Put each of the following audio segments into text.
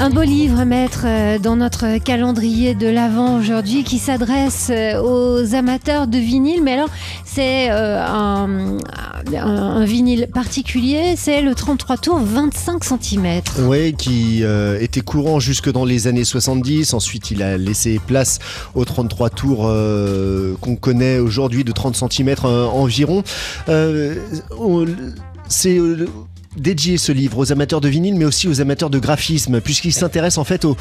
Un beau livre à mettre euh, dans notre calendrier de l'Avent aujourd'hui qui s'adresse euh, aux amateurs de vinyle. Mais alors, c'est euh, un, vinyle particulier, c'est le 33 tours 25 cm. Oui, qui était courant jusque dans les années 70. Ensuite, il a laissé place au 33 tours qu'on connaît aujourd'hui de 30 cm environ. c'est dédié ce livre aux amateurs de vinyle, mais aussi aux amateurs de graphisme, puisqu'il s'intéresse en fait au,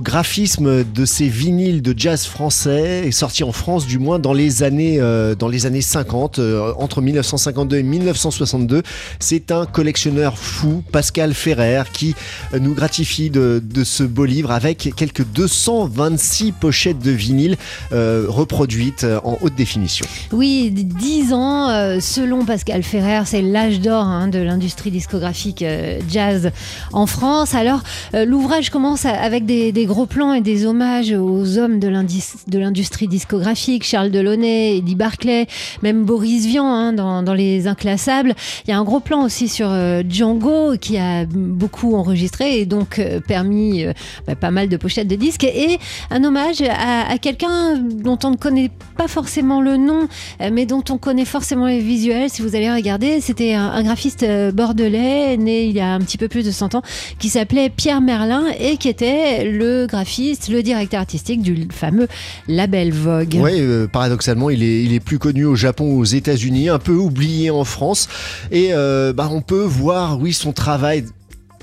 graphisme de ces vinyles de jazz français, sortis en France du moins dans les années, euh, dans les années 50, euh, entre 1952 et 1962. C'est un collectionneur fou, Pascal Ferrer, qui nous gratifie de, ce beau livre avec quelques 226 pochettes de vinyle euh, reproduites en haute définition. Oui, 10 ans, selon Pascal Ferrer, c'est l'âge d'or hein, de l'industrie discographique graphique euh, jazz en France. Alors, euh, l'ouvrage commence avec des, gros plans et des hommages aux hommes de l'industrie discographique, Charles Delaunay, Eddie Barclay, même Boris Vian hein, dans, Les Inclassables. Il y a un gros plan aussi sur euh, Django qui a beaucoup enregistré et donc permis bah, pas mal de pochettes de disques et un hommage à, quelqu'un dont on ne connaît pas forcément le nom, mais dont on connaît forcément les visuels. Si vous allez regarder, c'était un graphiste bordelais né il y a un petit peu plus de 100 ans, qui s'appelait Pierre Merlin et qui était le graphiste, le directeur artistique du fameux label Vogue. Oui, euh, paradoxalement, il est, plus connu au Japon, aux États-Unis, un peu oublié en France. Et euh, bah, on peut voir, oui, son travail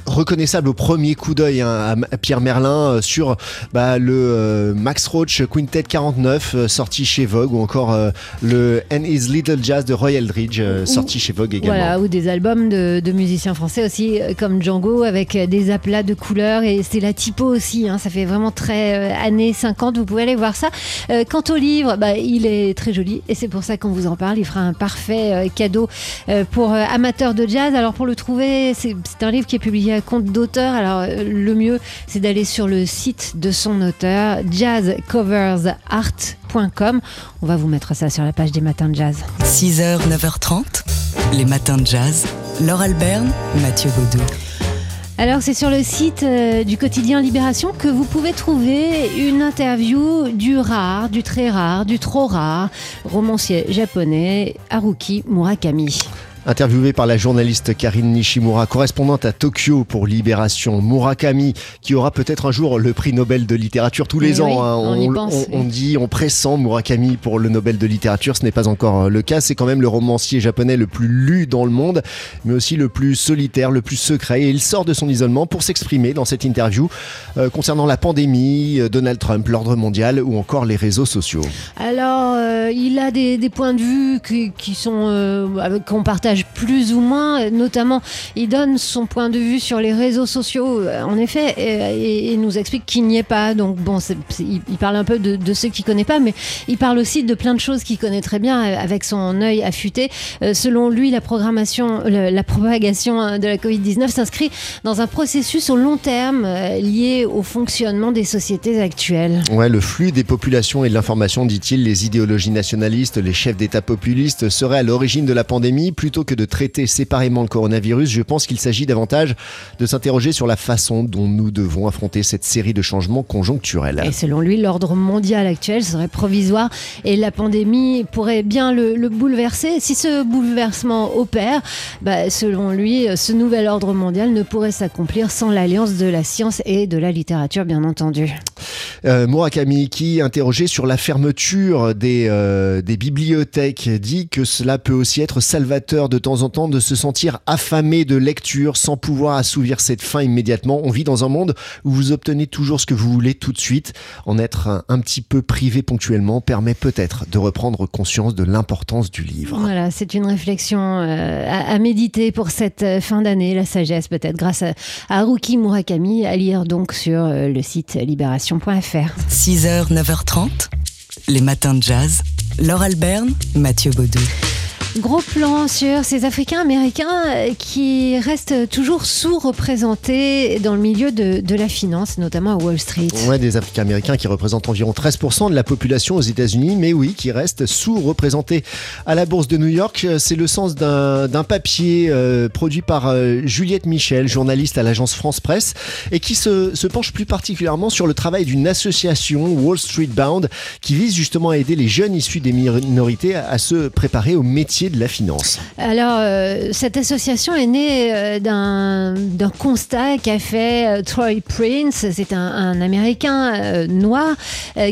reconnaissable au premier coup d'œil hein, à Pierre Merlin euh, sur bah, le euh, Max Roach Quintet 49 euh, sorti chez Vogue ou encore le And His Little Jazz de Roy Eldridge sorti chez Vogue également. Voilà, ou des albums de, musiciens français aussi comme Django avec des aplats de couleurs et c'est la typo aussi, hein, ça fait vraiment très années 50, vous pouvez aller voir ça. quant au livre, bah, il est très joli et c'est pour ça qu'on vous en parle, il fera un parfait cadeau pour amateurs de jazz. Alors pour le trouver, c'est un livre qui est publié compte d'auteur. Alors, euh, le mieux, c'est d'aller sur le site de son auteur, jazzcoversart.com. On va vous mettre ça sur la page des matins de jazz. 6h, 9h30, les matins de jazz. Laure Alberne, Mathieu Baudou. Alors c'est sur le site euh, du quotidien Libération que vous pouvez trouver une interview du rare, du très rare, du trop rare romancier japonais Haruki Murakami. Interviewé par la journaliste Karine Nishimura, correspondante à Tokyo pour Libération, Murakami, qui aura peut-être un jour le prix Nobel de littérature tous les ans. Hein. On, dit, on pressent Murakami pour le Nobel de littérature. Ce n'est pas encore euh, le cas. C'est quand même le romancier japonais le plus lu dans le monde, mais aussi le plus solitaire, le plus secret. Et il sort de son isolement pour s'exprimer dans cette interview euh, concernant la pandémie, euh, Donald Trump, l'ordre mondial ou encore les réseaux sociaux. Alors, il a des, points de vue qui, qui sont qu'on partage plus ou moins. Notamment, il donne son point de vue sur les réseaux sociaux, en effet, et, nous explique qu'il n'y est pas. Donc, bon, il, parle un peu de, ceux qui ne connaissent pas, mais il parle aussi de plein de choses qu'il connaît très bien avec son œil affûté. Euh, selon lui, la programmation, la propagation de la Covid-19 s'inscrit dans un processus au long terme euh, lié au fonctionnement des sociétés actuelles. Ouais, le flux des populations et de l'information, dit-il, les idéologies nationalistes, les chefs d'État populistes seraient à l'origine de la pandémie plutôt que de traiter séparément le coronavirus, je pense qu'il s'agit davantage de s'interroger sur la façon dont nous devons affronter cette série de changements conjoncturels. Et selon lui, l'ordre mondial actuel serait provisoire et la pandémie pourrait bien le, bouleverser. Si ce bouleversement opère, bah, selon lui, ce nouvel ordre mondial ne pourrait s'accomplir sans l'alliance de la science et de la littérature, bien entendu. Euh, Murakami, qui, interrogé sur la fermeture des, euh, des bibliothèques, dit que cela peut aussi être salvateur de temps en temps de se sentir affamé de lecture sans pouvoir assouvir cette faim immédiatement. On vit dans un monde où vous obtenez toujours ce que vous voulez tout de suite. En être un, petit peu privé ponctuellement permet peut-être de reprendre conscience de l'importance du livre. Voilà, c'est une réflexion euh, à, méditer pour cette euh, fin d'année, la sagesse peut-être grâce à, Haruki Murakami, à lire donc sur euh, le site libération.fr. 6h, 9h30, les matins de jazz. Laure Alberne, Mathieu Baudou. Gros plan sur ces Africains américains euh, qui restent toujours sous-représentés dans le milieu de, la finance, notamment à Wall Street. Ouais, des Africains américains qui représentent environ 13% de la population aux États-Unis, mais oui, qui restent sous-représentés à la bourse de New York. C'est le sens d'un papier euh, produit par euh, Juliette Michel, journaliste à l'agence France Presse, et qui se, penche plus particulièrement sur le travail d'une association, Wall Street Bound, qui vise justement à aider les jeunes issus des minorités à, à se préparer au métier de la finance Alors, euh, cette association est née euh, d'un constat qu'a fait euh, Troy Prince, c'est un, Américain noir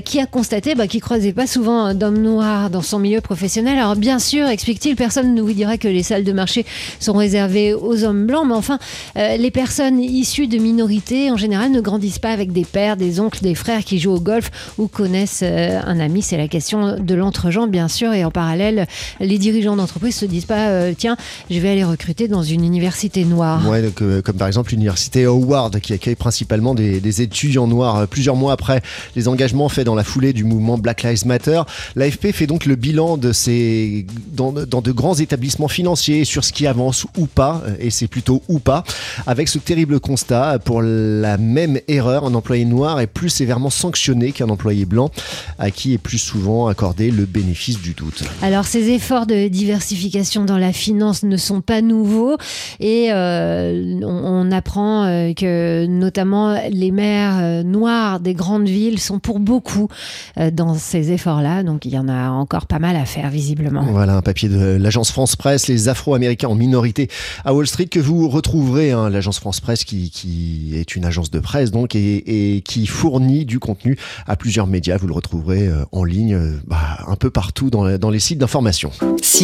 qui a constaté bah, qu'il croisait pas souvent d'hommes noirs dans son milieu professionnel. Alors, bien sûr, explique-t-il, personne ne vous dira que les salles de marché sont réservées aux hommes blancs, mais enfin, les personnes issues de minorités, en général, ne grandissent pas avec des pères, des oncles, des frères qui jouent au golf ou connaissent un ami. C'est la question de l'entre-gens, bien sûr, et en parallèle, les dirigeants d'entreprise se disent pas euh, tiens, je vais aller recruter dans une université noire. Ouais, donc, euh, comme par exemple l'université Howard qui accueille principalement des, des, étudiants noirs. Plusieurs mois après les engagements faits dans la foulée du mouvement Black Lives Matter, l'AFP fait donc le bilan de ces dans, dans, de grands établissements financiers sur ce qui avance ou pas, et c'est plutôt ou pas, avec ce terrible constat pour la même erreur, un employé noir est plus sévèrement sanctionné qu'un employé blanc, à qui est plus souvent accordé le bénéfice du doute. Alors ces efforts de diversification dans la finance ne sont pas nouveaux et euh, on, on, apprend euh, que notamment les maires euh, noirs des grandes villes sont pour beaucoup dans ces efforts-là. Donc il y en a encore pas mal à faire visiblement. Voilà un papier de l'agence France Presse, les Afro-Américains en minorité à Wall Street que vous retrouverez. Hein, l'agence France Presse qui, qui, est une agence de presse donc et, et, qui fournit du contenu à plusieurs médias. Vous le retrouverez en ligne bah, un peu partout dans, dans les sites d'information.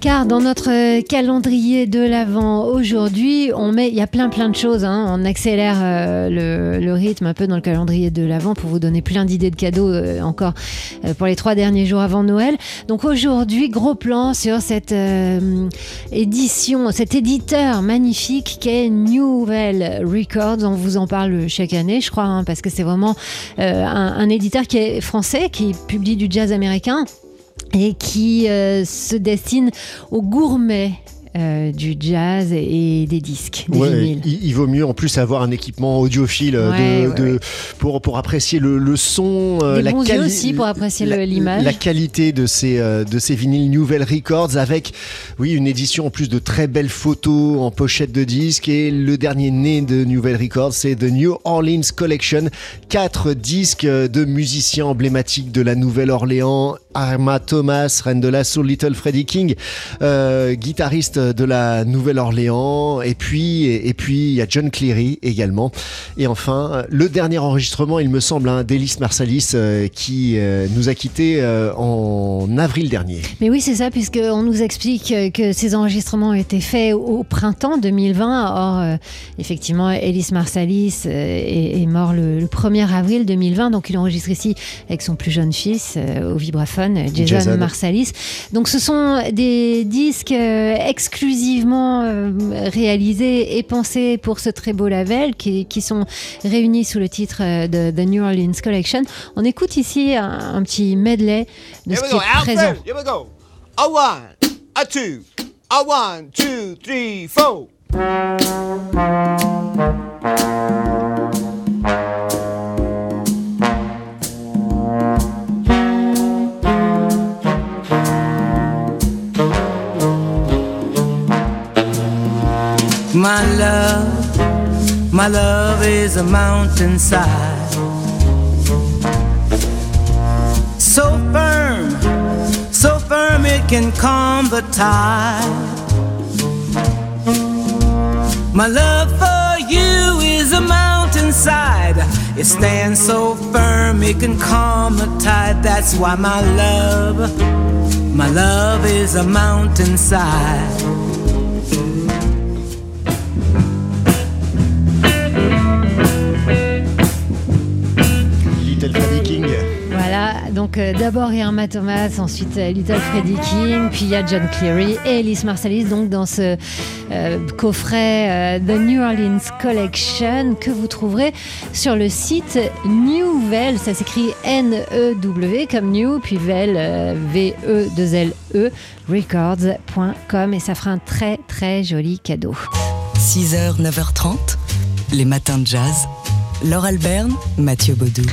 Car dans notre calendrier de l'Avent aujourd'hui, on met, il y a plein plein de choses. Hein, on accélère euh, le, rythme un peu dans le calendrier de l'Avent pour vous donner plein d'idées de cadeaux euh, encore euh, pour les trois derniers jours avant Noël. Donc aujourd'hui, gros plan sur cette euh, édition, cet éditeur magnifique qu'est Newell Records. On vous en parle chaque année, je crois, hein, parce que c'est vraiment euh, un éditeur qui est français, qui publie du jazz américain et qui euh, se destine aux gourmets euh, du jazz et des disques, des ouais, il, il, vaut mieux en plus avoir un équipement audiophile ouais, de, ouais, de, pour, pour apprécier le, le son, euh, la qualité aussi pour apprécier l'image, la, qualité de ces euh, de ces vinyles Nouvelle Records avec oui une édition en plus de très belles photos en pochette de disques et le dernier né de Nouvelle Records c'est The New Orleans Collection, quatre disques de musiciens emblématiques de la Nouvelle-Orléans, Arma Thomas, reine de la soul, Little Freddie King, euh, guitariste de la Nouvelle-Orléans, et puis et, et puis il y a John Cleary également. Et enfin, le dernier enregistrement, il me semble, hein, d'Ellis Marsalis euh, qui euh, nous a quittés euh, en avril dernier. Mais oui, c'est ça, puisqu'on nous explique que ces enregistrements ont été faits au printemps 2020. Or, euh, effectivement, Ellis Marsalis est, est, mort le, le, 1er avril 2020, donc il enregistre ici avec son plus jeune fils au vibraphone, Jason, Jason. Marsalis. Donc ce sont des disques exclusivement euh, réalisés et pensés pour ce très beau label qui, qui, sont réunis sous le titre euh, de The New Orleans Collection. On écoute ici un, un petit medley de Here ce qui est présent. Here we go. A one, a two, a one, two, three, four. Love, my love is a mountainside. So firm, so firm it can calm the tide. My love for you is a mountainside. It stands so firm it can calm the tide. That's why my love, my love is a mountainside. Donc euh, d'abord Irma Thomas, ensuite euh, Little Freddie King, puis il y a John Cleary et Ellis Marsalis donc dans ce euh, coffret The New Orleans Collection que vous trouverez sur le site Newvel, ça s'écrit N-E-W comme New, puis Vel, euh, V-E-2-L-E, records.com et ça fera un très très joli cadeau. 6h, 9h30, les matins de jazz. Laure Alberne, Mathieu Baudou.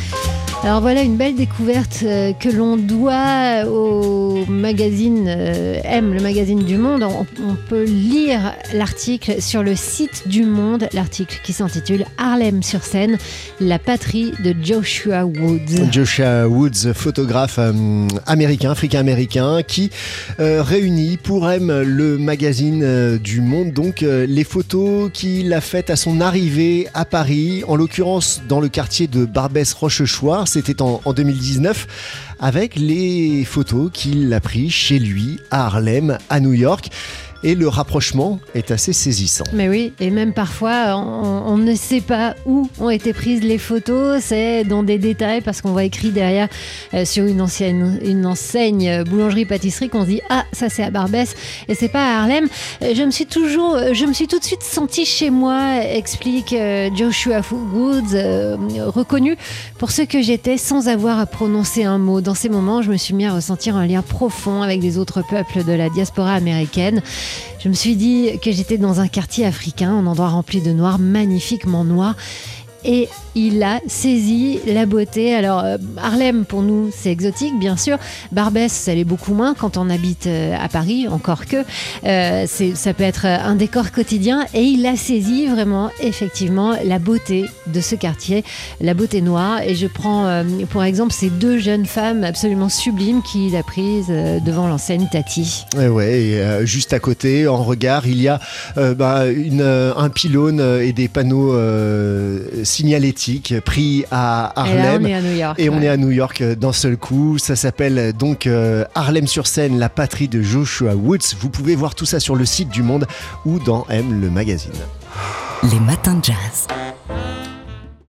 Alors voilà une belle découverte euh, que l'on doit au magazine euh, M, le magazine du Monde. On, peut lire l'article sur le site du Monde, l'article qui s'intitule Harlem sur scène, la patrie de Joshua Woods. Joshua Woods, photographe euh, américain, africain-américain, qui réunit pour M le magazine du Monde donc les photos qu'il a faites à son arrivée à Paris, en l'occurrence dans le quartier de Barbès-Rochechouart. C'était en, en 2019 avec les photos qu'il a prises chez lui à Harlem, à New York. Et le rapprochement est assez saisissant. Mais oui, et même parfois, on, ne sait pas où ont été prises les photos. C'est dans des détails parce qu'on voit écrit derrière euh, sur une, ancienne, une enseigne boulangerie-pâtisserie qu'on se dit ah ça c'est à Barbès et c'est pas à Harlem. Euh, Je me suis toujours, euh, je me suis tout de suite sentie chez moi, explique Joshua Woods, euh, reconnu pour ce que j'étais sans avoir à prononcer un mot. Dans ces moments, je me suis mis à ressentir un lien profond avec les autres peuples de la diaspora américaine. Je me suis dit que j'étais dans un quartier africain, un endroit rempli de noir, magnifiquement noir. Et il a saisi la beauté. Alors, euh, Harlem, pour nous, c'est exotique, bien sûr. Barbès, ça l'est beaucoup moins quand on habite euh, à Paris, encore que. Euh, ça peut être un décor quotidien. Et il a saisi vraiment, effectivement, la beauté de ce quartier, la beauté noire. Et je prends, pour exemple, ces deux jeunes femmes absolument sublimes qu'il a prises devant l'enseigne Tati. Ouais, ouais, et, juste à côté, en regard, il y a bah, un pylône et des panneaux signalétiques pris à Et là, Harlem. on est à New York. Et on ouais. est à New York euh, d'un seul coup. Ça s'appelle euh, donc euh, Harlem sur scène, la patrie de Joshua Woods. Vous pouvez voir tout ça sur le site du Monde ou dans M le magazine. Les matins de jazz.